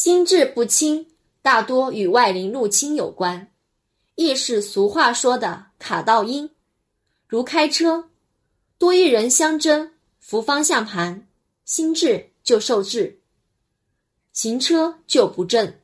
心智不清，大多与外灵入侵有关。亦是俗话说的卡道音，如开车多一人相争，扶方向盘，心智就受制，行车就不正。